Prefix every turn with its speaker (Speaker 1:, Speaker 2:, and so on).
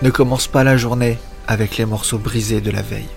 Speaker 1: Ne commence pas la journée avec les morceaux brisés de la veille.